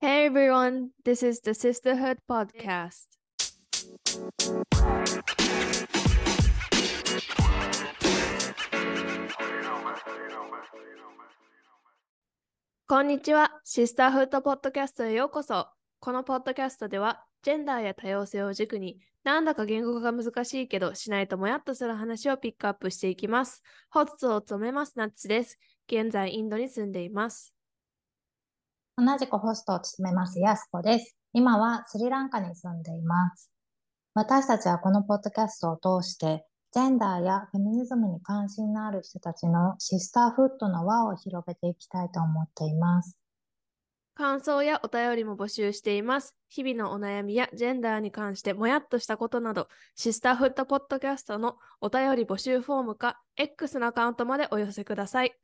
Hey everyone, this is the Sisterhood Podcast. こんにちは、シスターフットポッドキャストへようこそ。このポッドキャストでは、ジェンダーや多様性を軸に、なんだか言語化が難しいけど、しないともやっとする話をピックアップしていきます。ホストを務めますナッツです。現在、インドに住んでいます。同じくホストを務めますヤスコです。今はスリランカに住んでいます。私たちはこのポッドキャストを通して、ジェンダーやフェミニズムに関心のある人たちのシスターフットの輪を広げていきたいと思っています。感想やお便りも募集しています。日々のお悩みやジェンダーに関してもやっとしたことなど、シスターフットポッドキャストのお便り募集フォームか X のアカウントまでお寄せください。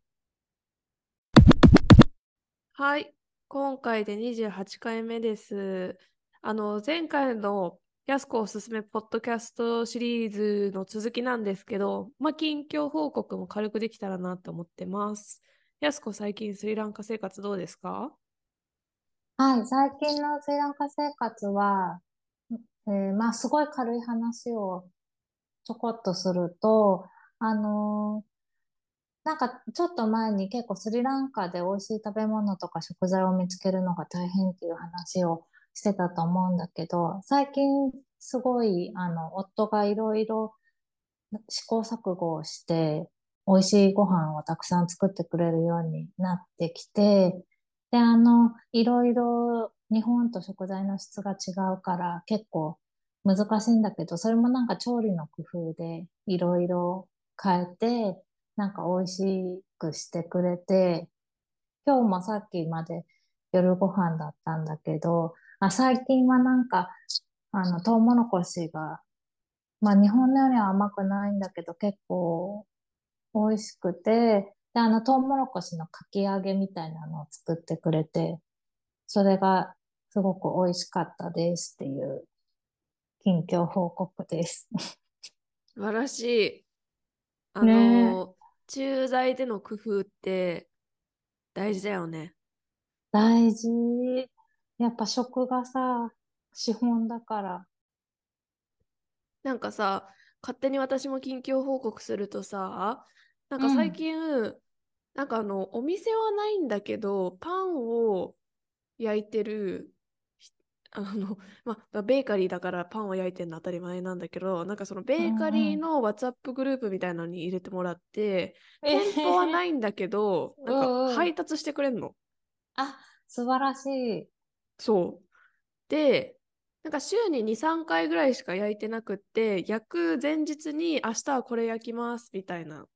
はい、今回で28回目です。あの、前回のやすこおすすめポッドキャストシリーズの続きなんですけど、まあ、近況報告も軽くできたらなと思ってます。やすこ最近スリランカ生活どうですか？はい、最近のスリランカ生活は、えーまあ、すごい軽い話をちょこっとすると、あのーなんかちょっと前に結構スリランカで美味しい食べ物とか食材を見つけるのが大変っていう話をしてたと思うんだけど、最近すごい、あの、夫がいろいろ試行錯誤をして、美味しいご飯をたくさん作ってくれるようになってきて、で、あの、いろいろ日本と食材の質が違うから結構難しいんだけど、それもなんか調理の工夫でいろいろ変えて、なんか美味しくしてくれて、今日もさっきまで夜ご飯だったんだけど、あ、最近はなんか、あの、トウモロコシが、まあ日本のよりは甘くないんだけど結構美味しくて、で、あの、トウモロコシのかき揚げみたいなのを作ってくれて、それがすごく美味しかったですっていう近況報告です。素晴らしい。あねの、駐在での工夫って大事だよね。大事。やっぱ食がさ、資本だから。なんかさ、勝手に私も近況報告するとさ、なんか最近、なんかあの、お店はないんだけど、パンを焼いてる、ひあの、まあ、ベーカリーだからパンを焼いてるの当たり前なんだけど、なんかそのベーカリーの WhatsApp グループみたいなのに入れてもらって、店舗はないんだけど、なんか配達してくれんの。あ、素晴らしい。そう。で、なんか週に2、3回ぐらいしか焼いてなくって、焼く前日に明日はこれ焼きますみたいな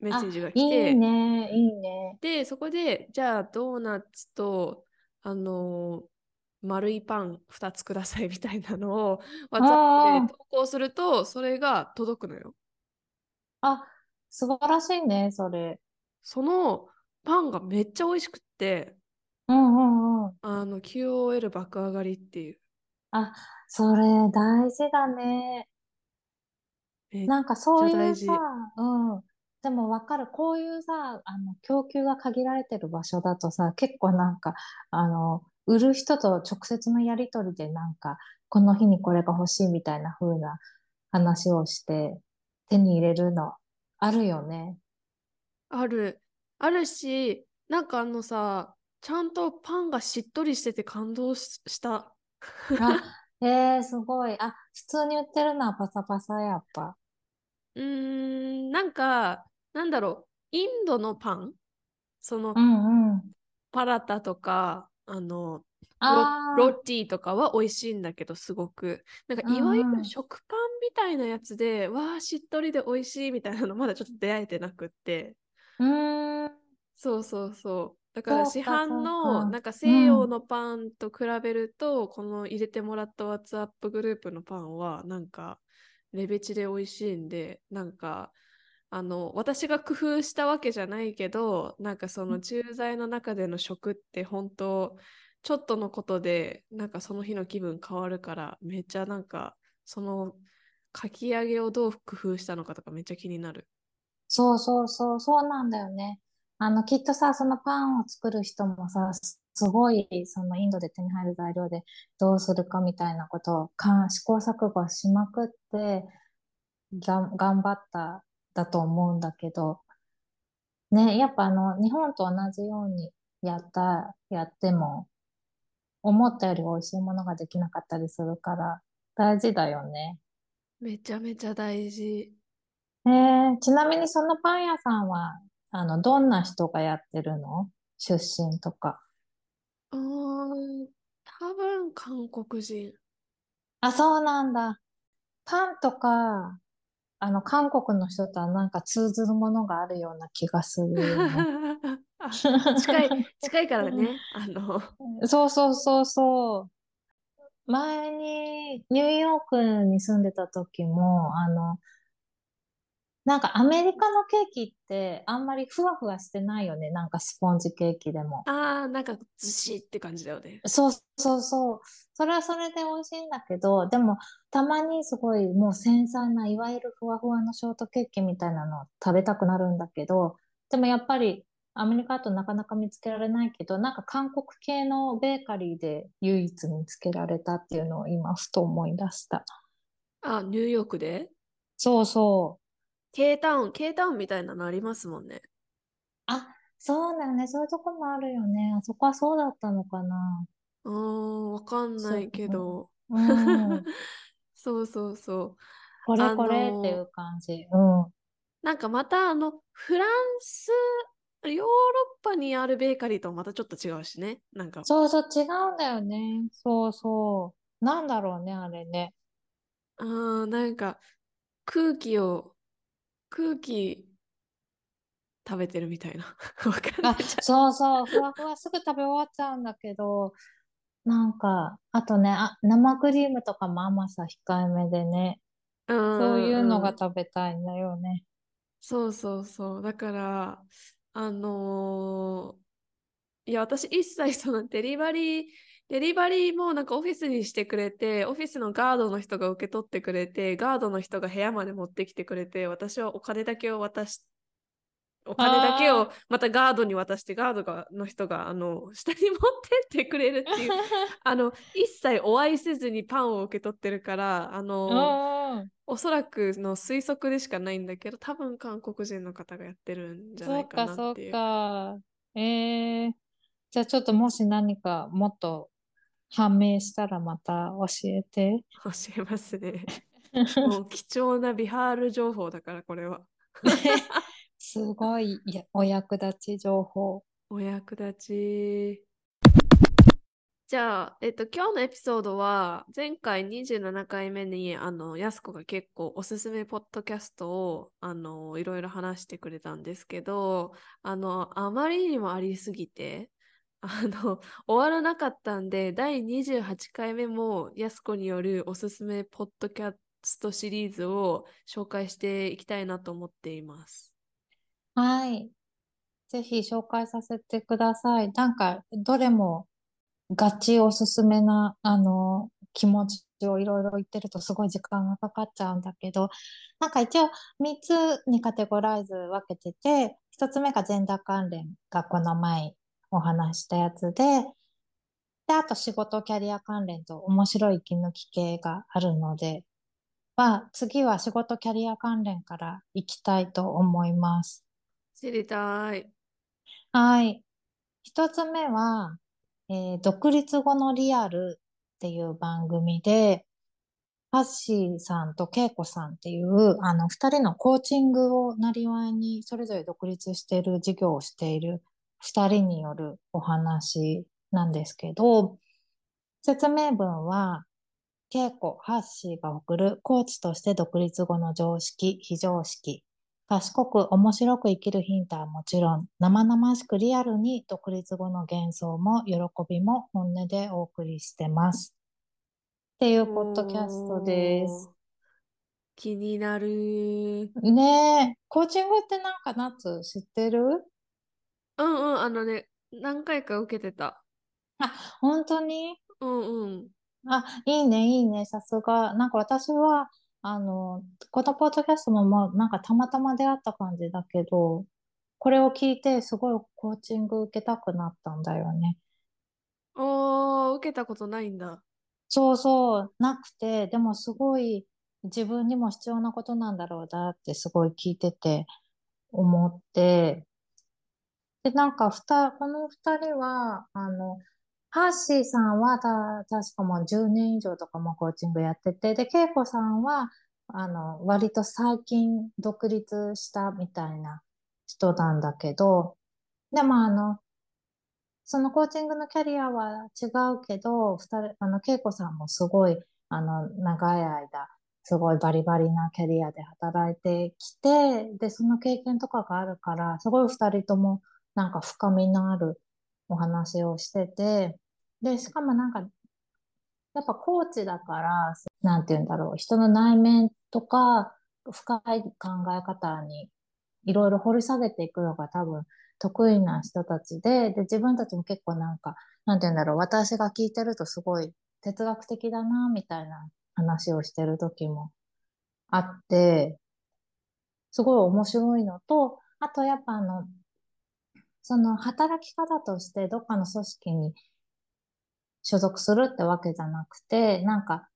メッセージが来いて、いね、いいね。で、そこで、じゃあドーナツと、あのー丸いパン2つくださいみたいなのを あ WhatsApp ーで投稿すると、それが届くのよ。あ、素晴らしいね、それ。そのパンがめっちゃ美味しくって、うんうんうん。あの QOL 爆上がりっていう。あ、それ大事だね。めなんかそういう大事さ、うん。でもわかる。こういうさ、あの、供給が限られてる場所だとさ、結構なんか、あの、売る人と直接のやりとりでなんか、この日にこれが欲しいみたいな風な話をして、手に入れるのあるよね。ある。あるし、なんかあのさ、ちゃんとパンがしっとりしてて感動しした。あ、えー、すごい。あ、普通に売ってるのはパサパサやっぱ。うーん、なんか、なんだろう、インドのパン？そのう、んうん。パラタとか、あの、ロッティとかは美味しいんだけど、すごく。なんか、いわゆる食パンみたいなやつで、わあ、しっとりで美味しいみたいなの、まだちょっと出会えてなくって。ー、うーん。そうそうそう。だから市販のかなんか西洋のパンと比べると、この入れてもらった WhatsApp グループのパンはなんかレベチで美味しいんで、なんかあの私が工夫したわけじゃないけど、なんかその駐在の中での食って本当ちょっとのことでなんかその日の気分変わるからめっちゃなんかそのかき揚げをどう工夫したのかとかめっちゃ気になる。そうそうそう、そうなんだよね。あの、きっとさ、そのパンを作る人もさ、すごい、そのインドで手に入る材料でどうするかみたいなことをか試行錯誤しまくって、頑張っただと思うんだけど、ね、やっぱあの、日本と同じようにやった、やっても、思ったより美味しいものができなかったりするから、大事だよね。めちゃめちゃ大事。えー、ちなみにそのパン屋さんは、あの、どんな人がやってるの？出身とか。うーん、多分韓国人。あ、そうなんだ。パンとか、あの、韓国の人とはなんか通ずるものがあるような気がするよね。あ 近い、近いからね。あの、そうそうそうそう。前にニューヨークに住んでた時も、あの、なんかアメリカのケーキってあんまりふわふわしてないよね。なんかスポンジケーキでも。ああ、なんかずしって感じだよね。そうそうそう。それはそれで美味しいんだけど、でもたまにすごいもう繊細ないわゆるふわふわのショートケーキみたいなのを食べたくなるんだけど、でもやっぱりアメリカだとなかなか見つけられないけど、なんか韓国系のベーカリーで唯一見つけられたっていうのを今ふと思い出した。あ、ニューヨークで？そうそう。K タウン、K タウンみたいなのありますもんね。あ、そうだね。そういうとこもあるよね。あそこはそうだったのかな。うーん、わかんないけど。う。ん。そうそうそう。これあこれっていの、う感じ。うん。なんかまたあの、フランス、ヨーロッパにあるベーカリーとまたちょっと違うしね。なんか、そうそう、違うんだよね。そうそう。なんだろうね、あれね。あーなんか空気を、空気食べてるみたいな。あ、そうそう。ふわふわすぐ食べ終わっちゃうんだけど、なんか、あとね、あ、生クリームとかも甘さ控えめでね。うんそういうの。が食べたいんだよね。そうそうそう。だから、あのーいや、私一切そのデリバリー、デリバリーもなんかオフィスにしてくれて、オフィスのガードの人が受け取ってくれて、ガードの人が部屋まで持ってきてくれて、私はお金だけを渡し、お金だけあをまたガードに渡して、ガードがの人があの下に持ってってくれるっていう、あの一切お会いせずにパンを受け取ってるから、あの。おそらくの推測でしかないんだけど、多分韓国人の方がやってるんじゃないかそうか、そうなっていう。か。えー、じゃあちょっともし何かもっと判明したらまた教えて。教えますね。もう貴重なビハール情報だから、これは。すごい、お役立ち情報。お役立ち。じゃあ、えっと、今日のエピソードは、前回27回目に、あの、やすこが結構おすすめポッドキャストを、あの、いろいろ話してくれたんですけど、あの、あまりにもありすぎて、あの、終わらなかったんで、第28回目も、やすこによるおすすめポッドキャストシリーズを紹介していきたいなと思っています。はい。ぜひ紹介させてください。なんか、どれもガチおすすめな、あの、気持ちをいろいろ言ってるとすごい時間がかかっちゃうんだけど、なんか一応3つにカテゴライズ分けてて、1つ目がジェンダー関連がこの前お話ししたやつで、で、あと仕事キャリア関連と面白い息抜き系があるので、まあ、次は仕事キャリア関連からいきたいと思います。知りたい。はい。一つ目は、えー独立後のリアルっていう番組で、ハッシーさんとケイコさんっていう、あの、二人のコーチングをなりわいに、それぞれ独立している事業をしている二人によるお話なんですけど、説明文は、ケイコ、ハッシーが送るコーチとして独立後の常識、非常識、賢く面白く生きるヒントはもちろん、生々しくリアルに独立後の幻想も喜びも本音でお送りしてます。っていうポッドキャストです。気になる。ねえ、コーチングってなんか夏知ってる？うんうん、あのね、何回か受けてた。あ、本当に？うんうん。あ、いいね、いいね、さすが。なんか私は、あの、このポッドキャストもまあ、なんかたまたま出会った感じだけど、これを聞いてすごいコーチング受けたくなったんだよね。おー、受けたことないんだ。そうそう、なくて、でもすごい自分にも必要なことなんだろうなってすごい聞いてて思って、で、なんか、ふた、この二人は、あの、ハッシーさんはた、確かもう10年以上とかもコーチングやってて、で、ケイコさんは、あの、割と最近独立したみたいな人なんだけど、でもあの、そのコーチングのキャリアは違うけど、二人、あの、恵子さんもすごい、あの、長い間、すごいバリバリなキャリアで働いてきて、で、その経験とかがあるから、すごい二人ともなんか深みのあるお話をしてて、で、しかもなんか、やっぱコーチだから、なんて言うんだろう、人の内面とか、深い考え方にいろいろ掘り下げていくのが多分得意な人たちで、で、自分たちも結構なんか、なんて言うんだろう、私が聞いてるとすごい哲学的だな、みたいな話をしてる時もあって、すごい面白いのと、あとやっぱあの、その働き方としてどっかの組織に所属するってわけじゃなくて、なんか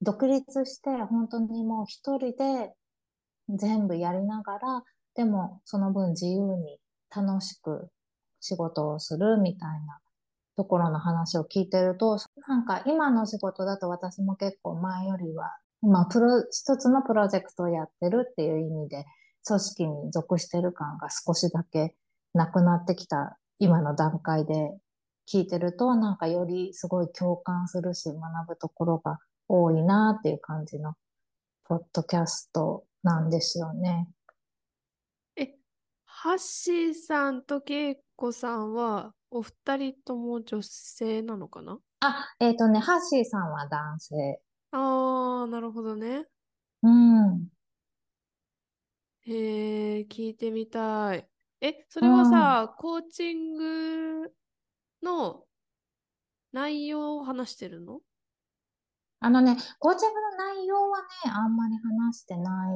独立して本当にもう一人で全部やりながら、でもその分自由に楽しく仕事をするみたいなところの話を聞いてると、なんか今の仕事だと私も結構前よりは、まあプロ、一つのプロジェクトをやってるっていう意味で、組織に属してる感が少しだけなくなってきた今の段階で聞いてると、なんかよりすごい共感するし、学ぶところが多いなっていう感じのポッドキャストなんですよね。え、ハッシーさんとケイコさんはお二人とも女性なのかな？あ、えっ、ー、とね、ハッシーさんは男性。ああ、なるほどね。うん。へえ、聞いてみたい。え、それはさ、コーチングの内容を話してるの？あのね、コーチングの内容はね、あんまり話してな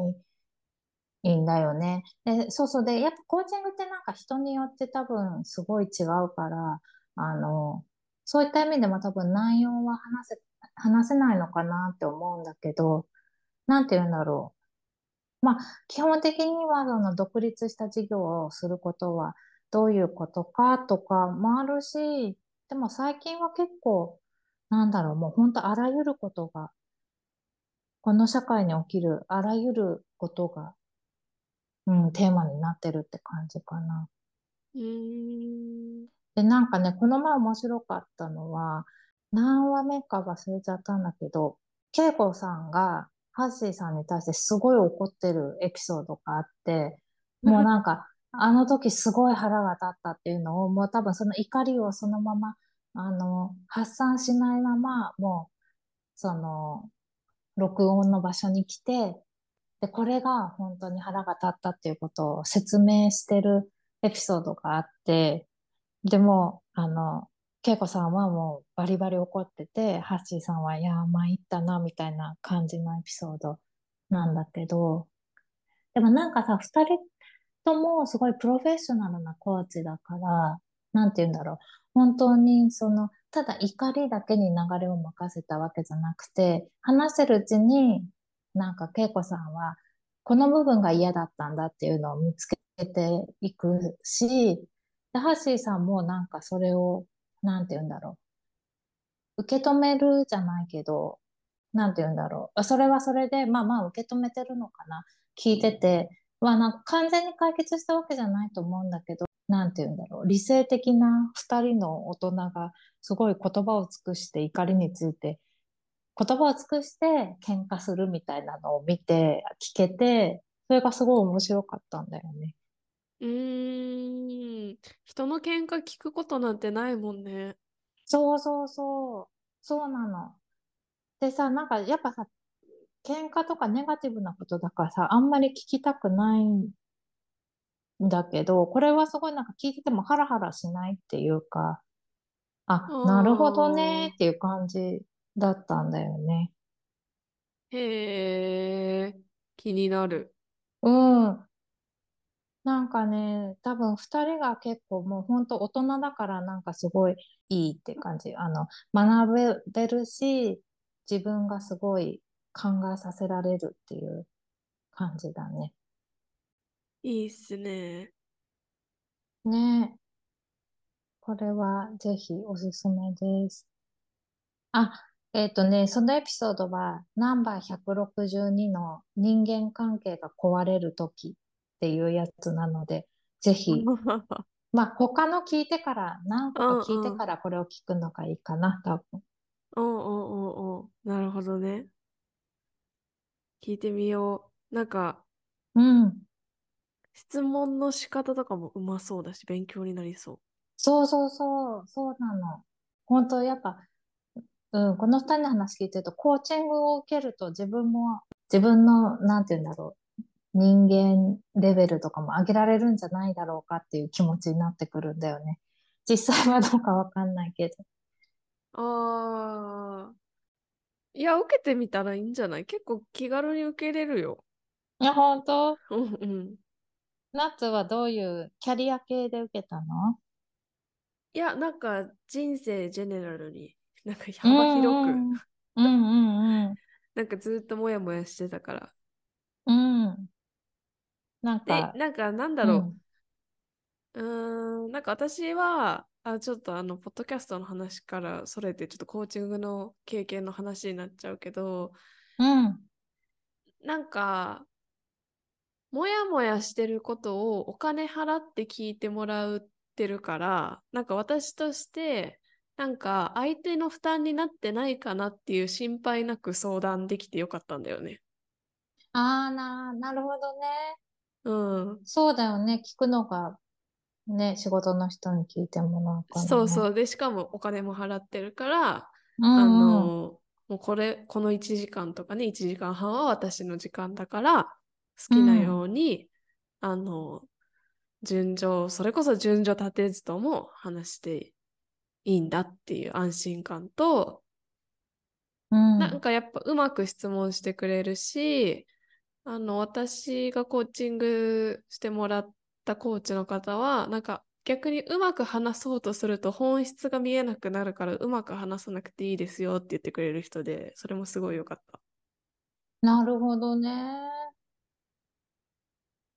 いんだよね。で、そうそう。で、やっぱコーチングってなんか人によって多分すごい違うから、あの、そういった意味でも多分内容は話せ、話せないのかなって思うんだけど、なんて言うんだろう。まあ、基本的には、その独立した事業をすることはどういうことかとかもあるし、でも最近は結構、なんだろう、もう本当あらゆることが、この社会に起きるあらゆることが、うん、テーマになってるって感じかな。うーん。で、なんかね、この前面白かったのは、何話目か忘れちゃったんだけど、恵子さんがハッシーさんに対してすごい怒ってるエピソードがあって、もうなんか、あの時すごい腹が立ったっていうのを、もう多分その怒りをそのまま、あの、発散しないまま、もう、その、録音の場所に来て、で、これが本当に腹が立ったっていうことを説明してるエピソードがあって、でも、あの、恵子さんはもうバリバリ怒ってて、ハッシーさんは、いや、参ったな、みたいな感じのエピソードなんだけど、でもなんかさ、二人ともすごいプロフェッショナルなコーチだから、なんて言うんだろう。本当に、その、ただ怒りだけに流れを任せたわけじゃなくて、話せるうちに、なんか恵子さんは、この部分が嫌だったんだっていうのを見つけていくし、でハッシーさんもなんかそれをなんて言うんだろう。受け止めるじゃないけど、なんて言うんだろう。それはそれで、まあまあ受け止めてるのかな。聞いてて、まあなんか完全に解決したわけじゃないと思うんだけど、なんて言うんだろう。理性的な二人の大人がすごい言葉を尽くして怒りについて、言葉を尽くして喧嘩するみたいなのを見て、聞けて、それがすごい面白かったんだよね。うーん。人の喧嘩聞くことなんてないもんね。そうそうそう。そうなの。でさ、なんかやっぱさ、喧嘩とかネガティブなことだからさ、あんまり聞きたくないんだけど、これはすごいなんか聞いててもハラハラしないっていうか、あ、なるほどねっていう感じだったんだよね。へえ、気になる。うん。なんかね、多分二人が結構もう本当大人だからなんかすごいいいって感じ。あの、学べるし、自分がすごい考えさせられるっていう感じだね。いいっすね。ねえ。これはぜひおすすめです。あ、えっとね、そのエピソードはナンバー162の人間関係が壊れるときっていうやつなので、ぜひ、まあ他の聞いてから、何個か聞いてからこれを聞くのがいいかな、多分。おうおうおうおうなるほどね。聞いてみよう。なんか、うん。質問の仕方とかもうまそうだし、勉強になりそそうそうそう、そうなの。本当やっぱ、うん、この二人の話聞いてると、コーチングを受けると自分も、自分の、なんて言うんだろう、人間レベルとかも上げられるんじゃないだろうかっていう気持ちになってくるんだよね。実際はどうかわかんないけど。う。ああ。いや、受けてみたらいいんじゃない？結構気軽に受けれるよ。いや、本当？うんうん。ナッツはどういうキャリア系で受けたの？いや、なんか人生ジェネラルに、なんかう幅広く、んうんうん。うんうんなんかずっともやもやしてたから。うん。うん。なんで、か、なんかなんだろうん。う。うーん、なんか私は、あ、ちょっとあの、ポッドキャストの話からそれて、ちょっとコーチングの経験の話になっちゃうけど、うん。なんか、もやもやしてることをお金払って聞いてもらってるから、なんか私として、なんか相手の負担になってないかなっていう心配なく相談できてよかったんだよね。ああ、な、なるほどね。うん。そうだよね。聞くのが、ね、仕事の人に聞いてもらうからね。そうそう。で、しかもお金も払ってるから、うんあうん。の、もうこれ、この1時間とかね、1時間半は私の時間だから、好きなように、あの、順序、それこそ順序立てずとも話していいんだっていう安心感と、うん。なんかやっぱうまく質問してくれるし、あの、私がコーチングしてもらったコーチの方は、なんか逆にうまく話そうとすると本質が見えなくなるからうまく話さなくていいですよって言ってくれる人で、それもすごい良かった。なるほどね。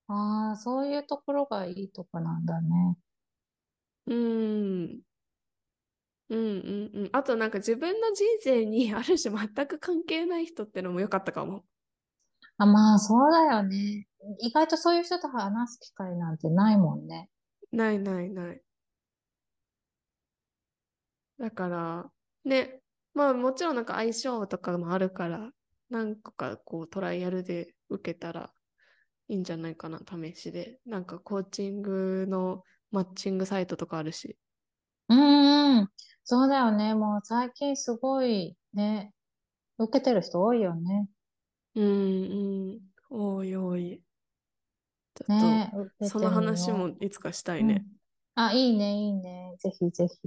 ああ、そういうところがいいとこなんだね。うーん。うんうんうん。あとなんか自分の人生にある種全く関係ない人ってのも良かったかも。あ、まあ、そうだよね。意外とそういう人と話す機会なんてないもんね。ないないない。だから、ね、まあもちろんなんか相性とかもあるから、何個かこうトライアルで受けたらいいんじゃないかな、試しで。なんかコーチングのマッチングサイトとかあるし。うんうん。そうだよね。もう最近すごいね、受けてる人多いよね。うんうん。おいおい。ちょっと、ね、受けその話。もいつかしたいね。うん。あ、いいね、いいね。ぜひぜひ。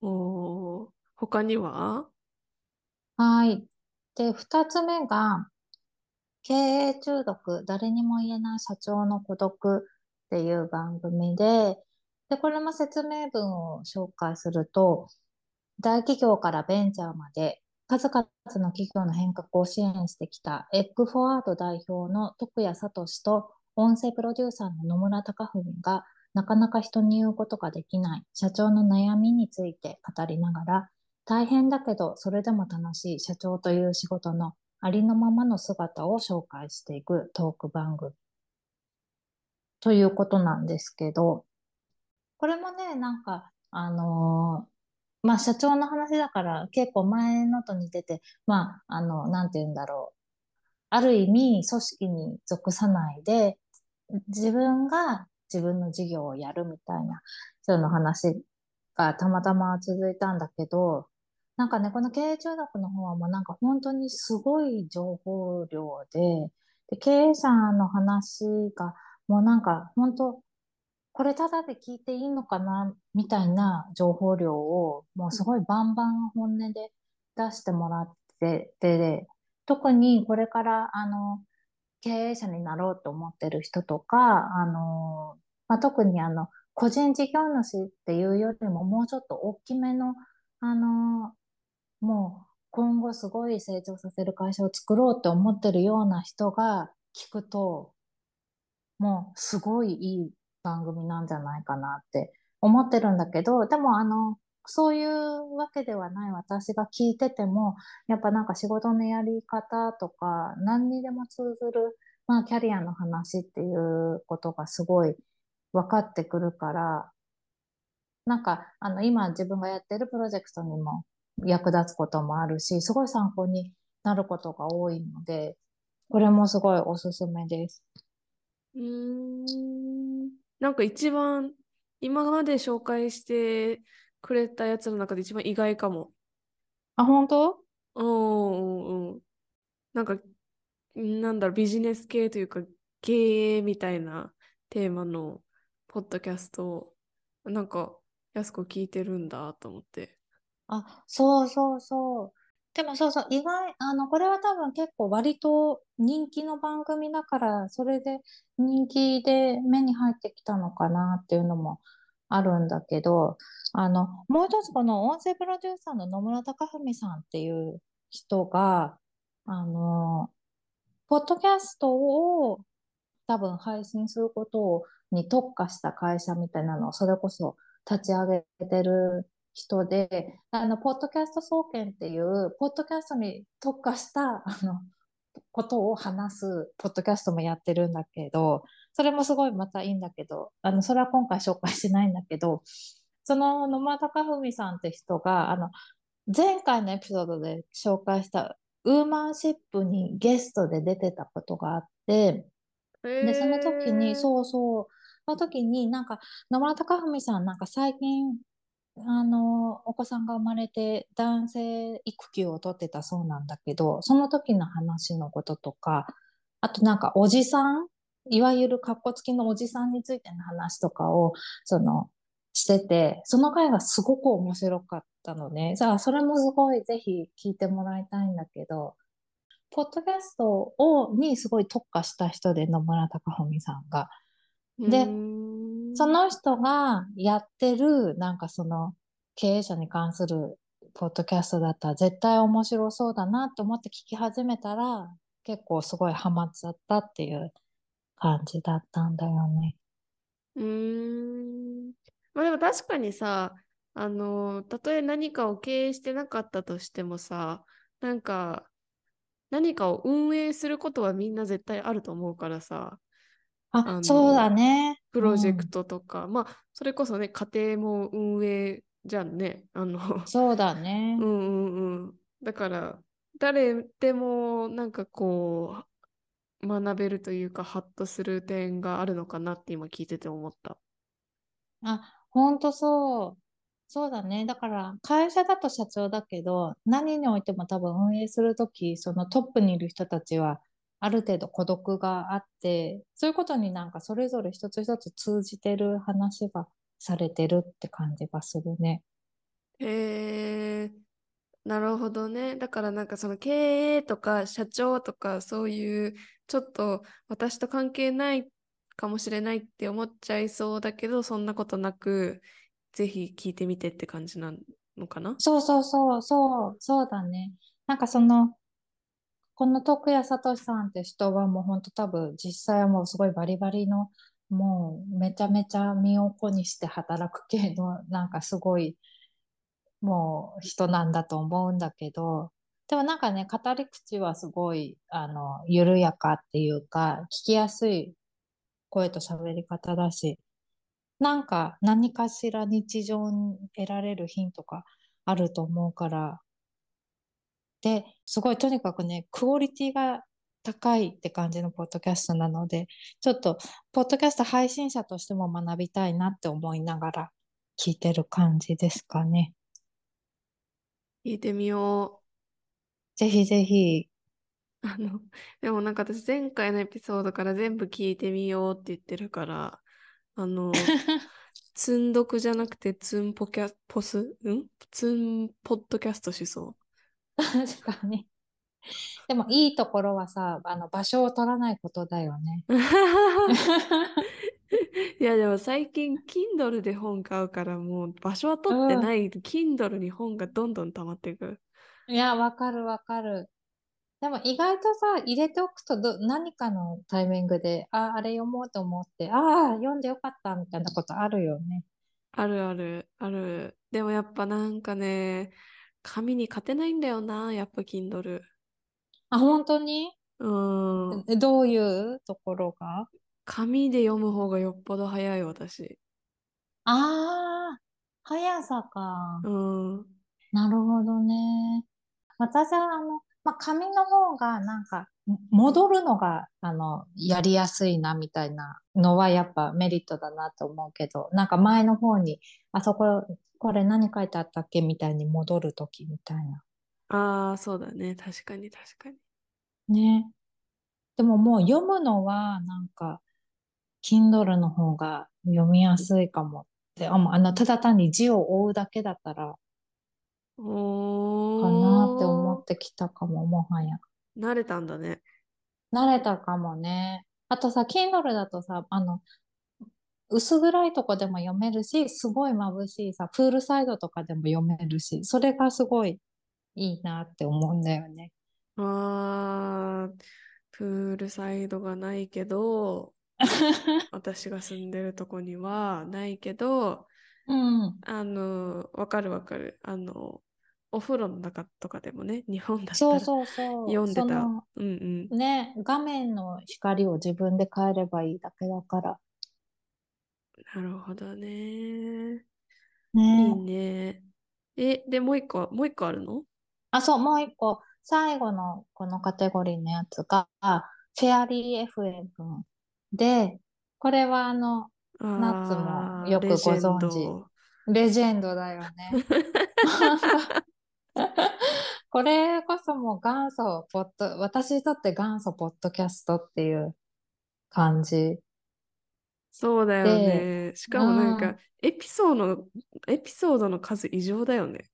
おー、他には？はい。で、二つ目が、経営中毒、誰にも言えない社長の孤独っていう番組で、で、これも説明文を紹介すると、大企業からベンチャーまで、数々の企業の変革を支援してきたエッグフォワード代表の徳谷聡と音声プロデューサーの野村隆文がなかなか人に言うことができない社長の悩みについて語りながら大変だけどそれでも楽しい社長という仕事のありのままの姿を紹介していくトーク番組ということなんですけど、これもね、なんか、あのーまあ、社長の話だから結構前のと似てて、まあ、あの、なんて言うんだろう。ある意味、組織に属さないで、自分が自分の事業をやるみたいな、そういうの話がたまたま続いたんだけど、なんかね、この経営中毒の方はもうなんか本当にすごい情報量で、で経営者の話がもうなんか本当、これただで聞いていいのかな？みたいな情報量をもうすごいバンバン本音で出してもらってて、特にこれからあの経営者になろうと思ってる人とか、あの、まあ、特にあの個人事業主っていうよりももうちょっと大きめの、あの、もう今後すごい成長させる会社を作ろうって思ってるような人が聞くと、もうすごいいい番組なんじゃないかなって思ってるんだけど、でもあの、そういうわけではない私が聞いてても、やっぱなんか仕事のやり方とか、何にでも通ずる、まあキャリアの話っていうことがすごい分かってくるから、なんかあの今自分がやってるプロジェクトにも役立つこともあるし、すごい参考になることが多いので、これもすごいおすすめです。うーん。なんか一番今まで紹介してくれたやつの中で一番意外かも。あ、本当？うんうんうん。なんか、なんだろう、ビジネス系というか、経営みたいなテーマのポッドキャストを、なんか、やす子聞いてるんだと思って。あ、そうそうそう。でもそうそう、意外、あの、これは多分結構割と人気の番組だから、それで人気で目に入ってきたのかなっていうのもあるんだけど、あの、もう一つこの音声プロデューサーの野村貴文さんっていう人が、あの、ポッドキャストを多分配信することに特化した会社みたいなのをそれこそ立ち上げてる人で、あの、ポッドキャスト総研っていう、ポッドキャストに特化した、あの、ことを話す、ポッドキャストもやってるんだけど、それもすごいまたいいんだけど、あの、それは今回紹介しないんだけど、その野村貴文さんって人が、あの、前回のエピソードで紹介したウーマンシップにゲストで出てたことがあって、で、その時に、う。そうそう、その時になんか、野村貴文さんなんか最近、あの、お子さんが生まれて男性育休を取ってたそうなんだけど、その時の話のこととか、あとなんかおじさん、いわゆる格好付きのおじさんについての話とかを、その、してて、その回がすごく面白かったのね。じゃあ、それもすごいぜひ聞いてもらいたいんだけど、ポッドキャストを、にすごい特化した人で野村貴文さんが。でその人がやってる、なんかその経営者に関するポッドキャストだったら絶対面白そうだなと思って聞き始めたら、結構すごいハマっちゃったっていう感じだったんだよね。うーん。まあでも確かにさ、あの、たとえ何かを経営してなかったとしてもさ、なんか、何かを運営することはみんな絶対あると思うからさ、あ、そうだね。プロジェクうんトとか、まあ、それこそね、家庭も運営じゃんね。あの、そうだねう。んうんうん。だから、誰でもなんかこう、学べるというか、ハッとする点があるのかなって今聞いてて思った。あ、ほんとそう。そうだね。だから、会社だと社長だけど、何においても多分運営するとき、そのトップにいる人たちは、ある程度孤独があって、そういうことになんかそれぞれ一つ一つ通じてる話がされてるって感じがするね。へえ、なるほどね。だからなんかその経営とか社長とかそういうちょっと私と関係ないかもしれないって思っちゃいそうだけど、そんなことなく、ぜひ聞いてみてって感じなのかな？そうそうそう、そう、そうだね。なんかその、この徳谷聡さんって人はもう本当多分実際はもうすごいバリバリのもうめちゃめちゃ身を粉にして働く系のなんかすごいもう人なんだと思うんだけどでもなんかね語り口はすごいあの緩やかっていうか聞きやすい声と喋り方だしなんか何かしら日常に得られるヒントがあると思うからで、すごいとにかくね、クオリティが高いって感じのポッドキャストなので、ちょっと、ポッドキャスト配信者としても学びたいなって思いながら聞いてる感じですかね。聞いてみよぜひぜひ。う。あの、でもなんか私前回のエピソードから全部聞いてみようって言ってるから、あの、積んどくじゃなくてツンポキャ、ポス、ん？ツンポッドキャストしそう。確かに。でもいいところはさ、あの場所を取らないことだよね。いやでも最近 Kindle で本買うからもう場所は取ってうん。ない Kindle に本がどんどん溜まっていく。いや、わかるわかる。でも意外とさ、入れておくとど、何かのタイミングで、あ、あれ読もうと思って、ああ、読んでよかったみたいなことあるよね。あるあるある。でもやっぱなんかね、紙に勝てないんだよな、やっぱ Kindle。あ、本当に？うん。えどういうところが？紙で読む方がよっぽど早い私。ああ、速さか。うん。なるほどね。私は、あの、まあ、紙の方が、なんか、戻るのが、あの、やりやすいな、みたいなのは、やっぱメリットだなと思うけど、なんか前の方に、あそこ、これ何書いてあったっけみたいに戻るときみたいな。ああ、そうだね。確かに確かに。ね。でももう読むのは、なんか、Kindle の方が読みやすいかもって、あ、もうあの、ただ単に字を追うだけだったら、かなって思おってきたかも、もはや。ー、慣れたんだね。慣れたかもね。あとさ、Kindle だとさ、あの、薄暗いとこでも読めるし、すごい眩しいさ、プールサイドとかでも読めるし、それがすごいいいなって思うんだよね。あー、プールサイドがないけど、私が住んでるとこにはないけど、うん。あの、わかるわかる。あの、お風呂の中とかでもね、日本だったらそうそうそう。読んでた。うんうん。ね、画面の光を自分で変えればいいだけだから。なるほどね。いいね。ね。え、で、もう一個、もう一個あるの？あ、そう、もう一個、最後のこのカテゴリーのやつが、フェアリー FM で、これはあの、ナッツもよくご存知ド。レジェンドだよね。これこそもう元祖ポッド、私にとって元祖ポッドキャストっていう感じ。そうだよで、ね。しかもなんかうん、エピソードの、エピソードの数異常だよね。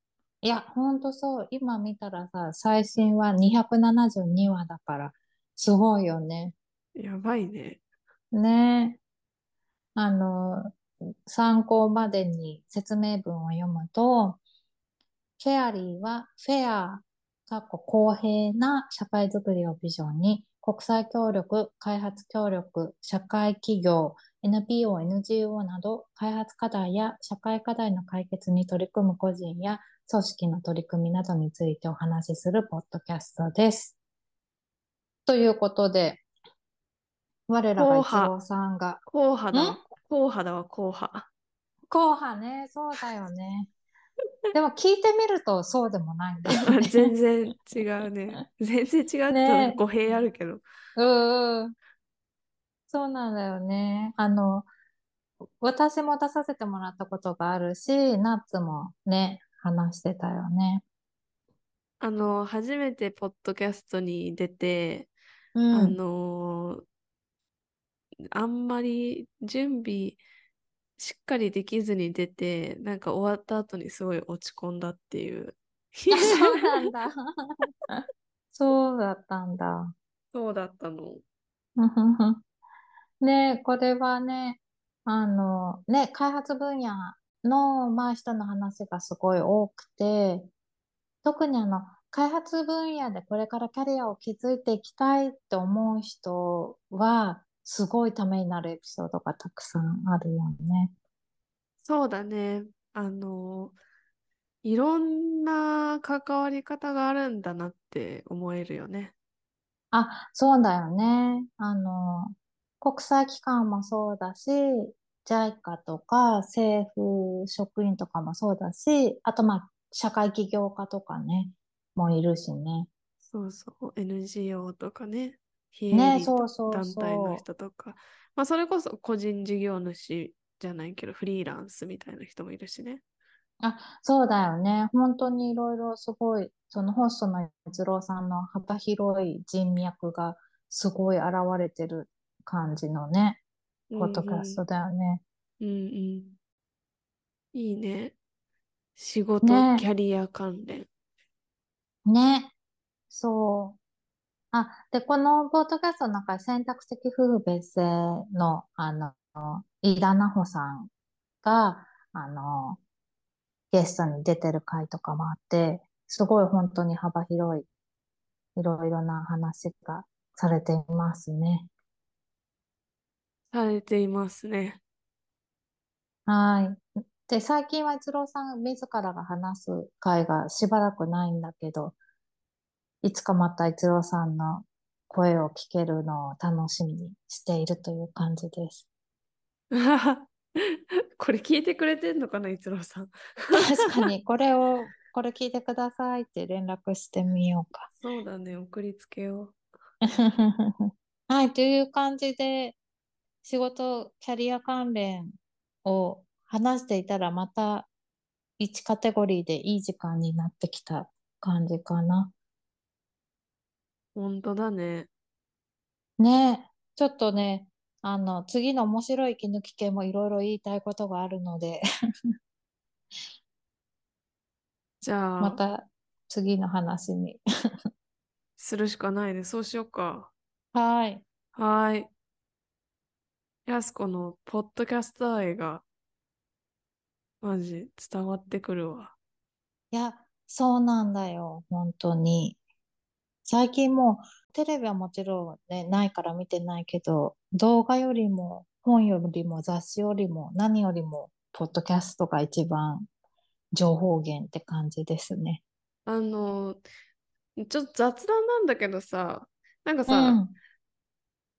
いや、ほんとそう。今見たらさ、最新は272話だから、すごいよね。やばいね。ねえ。あの、参考までに説明文を読むと、フェアリーはフェア、かっこ公平な社会づくりをビジョンに、国際協力、開発協力、社会企業、NPO、NGO など、開発課題や社会課題の解決に取り組む個人や組織の取り組みなどについてお話しするポッドキャストです。ということで、我らが一郎さんが、硬派だわ。硬派だわ、硬派。硬派ね、そうだよね。でも聞いてみるとそうでもないんだよね。全然違うね。全然違うねと語弊あるけど。うんうん。そうなんだよね。あの、私も出させてもらったことがあるし、ナッツもね、話してたよね。あの、初めてポッドキャストに出て、うあん。の、あんまり準備しっかりできずに出て、なんか終わった後にすごい落ち込んだっていう。あ、そうなんだ。そうだったんだ。そうだったの。ねこれはね、あの、ね、開発分野の、まあ、人の話がすごい多くて、特にあの、開発分野でこれからキャリアを築いていきたいって思う人は、すごいためになるエピソードがたくさんあるよね。そうだね。あの、いろんな関わり方があるんだなって思えるよね。あ、そうだよね。あの、国際機関もそうだし、JICA とか政府職員とかもそうだし、あとまあ、社会起業家とかね、もいるしね。そうそう。NGO とかね。非営ね、利そうそう団体のそう。人とか。まあ、それこそ個人事業主じゃないけど、フリーランスみたいな人もいるしね。あ、そうだよね。本当にいろいろすごい、そのホストの逸郎さんの幅広い人脈がすごい現れてる感じのね、うんポッドキャストだよね。うん。うんうん。いいね。仕事、ねキャリア関連。ね。そう。あ、で、このポッドキャストの中で選択的夫婦別姓の、あの、飯田奈穂さんが、あの、ゲストに出てる回とかもあって、すごい本当に幅広い、いろいろな話がされていますね。されていますね。はい。で、最近は一郎さん自らが話す回がしばらくないんだけど、いつかまた一郎さんの声を聞けるのを楽しみにしているという感じです。これ聞いてくれてんのかな、一郎さん。確かに、これを、これ聞いてくださいって連絡してみようか。そうだね、送りつけよう。はい、という感じで、仕事、キャリア関連を話していたら、また1カテゴリーでいい時間になってきた感じかな。本当だね。ねちょっとね、あの、次の面白い息抜き系もいろいろ言いたいことがあるので じゃあ、また次の話にするしかないね。そうしようか。はい。はい。やすこのポッドキャスター愛が、マジ伝わってくるわ。いや、そうなんだよ。本当に。最近もうテレビはもちろんね、ないから見てないけど、動画よりも本よりも雑誌よりも何よりもポッドキャストが一番情報源って感じですね。あの、ちょっと雑談なんだけどさ、なんかさ、うん、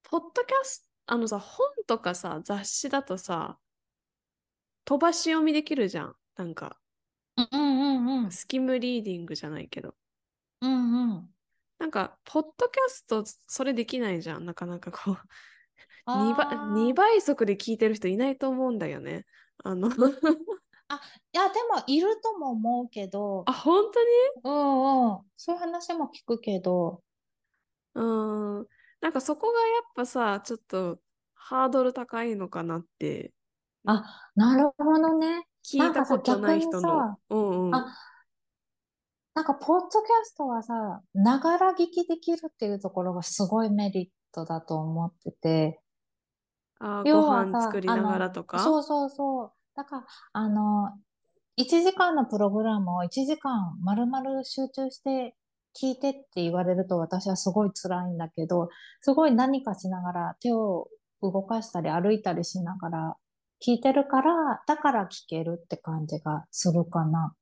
ポッドキャスト、あのさ、本とかさ、雑誌だとさ、飛ばし読みできるじゃん。なんか、うんうんうん、スキムリーディングじゃないけど。うんうん。なんか、ポッドキャスト、それできないじゃん。なかなかこう2倍、2倍速で聞いてる人いないと思うんだよね。あのあ、いや、でもいるとも思うけど。あ、本当に？うんうん。そういう話も聞くけど。うん。なんかそこがやっぱさ、ちょっとハードル高いのかなって。あ、なるほどね。聞いたことない人の。うんうん。あ、なんか、ポッドキャストはさ、ながら聞きできるっていうところがすごいメリットだと思ってて。あご飯作りながらとか？そうそうそう。だから、あの、1時間のプログラムを1時間丸々集中して聞いてって言われると私はすごい辛いんだけど、すごい何かしながら手を動かしたり歩いたりしながら聞いてるから、だから聞けるって感じがするかな。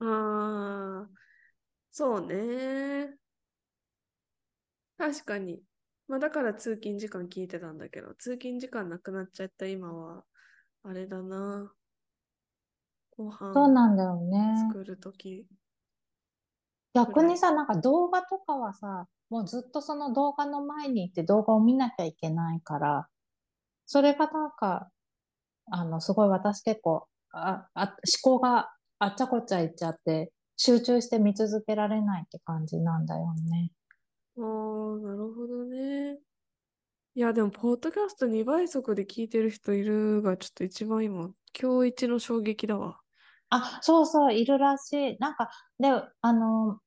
ああ、そうね。確かに。まあだから通勤時間聞いてたんだけど、通勤時間なくなっちゃった今は、あれだな。ご飯そうなんだよね。作るとき。逆にさ、なんか動画とかはさ、もうずっとその動画の前に行って動画を見なきゃいけないから、それがなんか、あの、すごい私結構、あ、あ、思考があっちゃこっちゃ行っちゃって、集中して見続けられないって感じなんだよね。ああ、なるほどね。いや、でも、ポッドキャスト2倍速で聞いてる人いるが、ちょっと一番今、今日一の衝撃だわ。あ、そうそう、いるらしい。なんか、で、あの、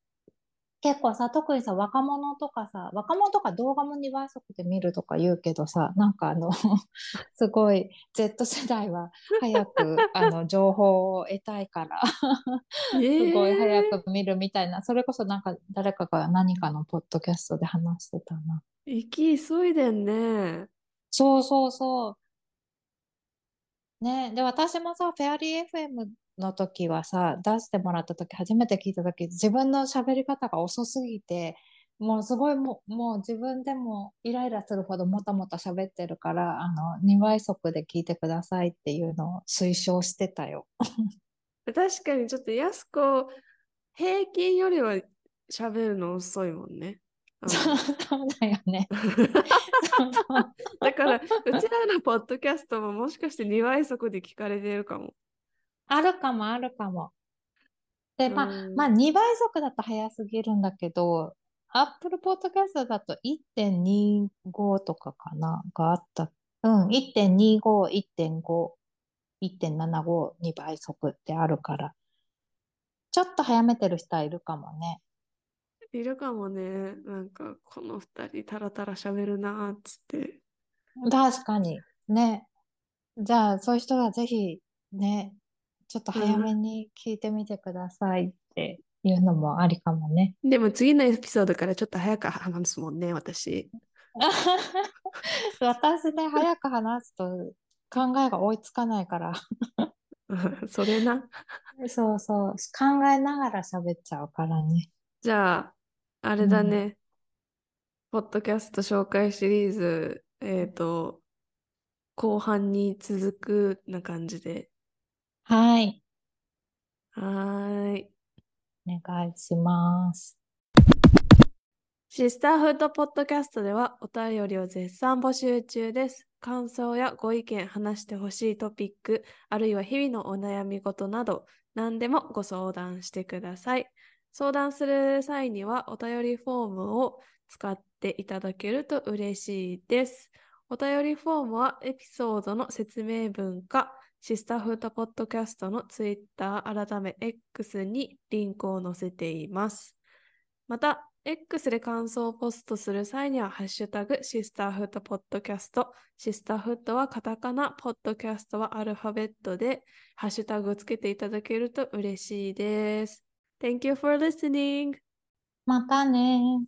結構さ、特にさ、若者とかさ、若者とか動画も2倍速で見るとか言うけどさ、なんかあの すごい Z 世代は早くあの情報を得たいから すごい早く見るみたいな、それこそなんか誰かが何かのポッドキャストで話してたな。行き急いでんね。そうそうそう。ね、で、私もさ、フェアリー FM の時はさ、出してもらった時、初めて聞いた時、自分の喋り方が遅すぎて、もうすごいももう自分でもイライラするほどもたもた喋ってるから、あの、2倍速で聞いてくださいっていうのを推奨してたよ。確かにちょっと安子、平均よりは喋るの遅いもんね。そうだよね。だから、うちらのポッドキャストももしかして2倍速で聞かれてるかも。あるかも、あるかも。で、まあ、まあ、2倍速だと早すぎるんだけど、Apple Podcast だと1.25とかかな、があった。うん、1.25、1.5、1.75、2倍速ってあるから、ちょっと早めてる人はいるかもね。いるかもね。なんか、この二人タラタラ喋るなーっつって。確かに。ね。じゃあ、そういう人はぜひね、ちょっと早めに聞いてみてくださいっていうのもありかもね。でも次のエピソードからちょっと早く話すもんね、私。私ね、早く話すと考えが追いつかないから。それな。そうそう、考えながら喋っちゃうからね。じゃあ、あれだね。ポッドキャスト紹介シリーズ、えっ、と、後半に続くな感じで。はい、はーい。お願いします。シスターフードポッドキャストではお便りを絶賛募集中です。感想やご意見、話してほしいトピック、あるいは日々のお悩み事など、何でもご相談してください。相談する際にはお便りフォームを使っていただけると嬉しいです。お便りフォームはエピソードの説明文か、シスターフードポッドキャストのツイッター改め X にリンクを載せています。また、X で感想をポストする際には、ハッシュタグ、シスターフットポッドキャスト、シスターフットはカタカナ、ポッドキャストはアルファベットで、ハッシュタグをつけていただけると嬉しいです。Thank you for listening! またね。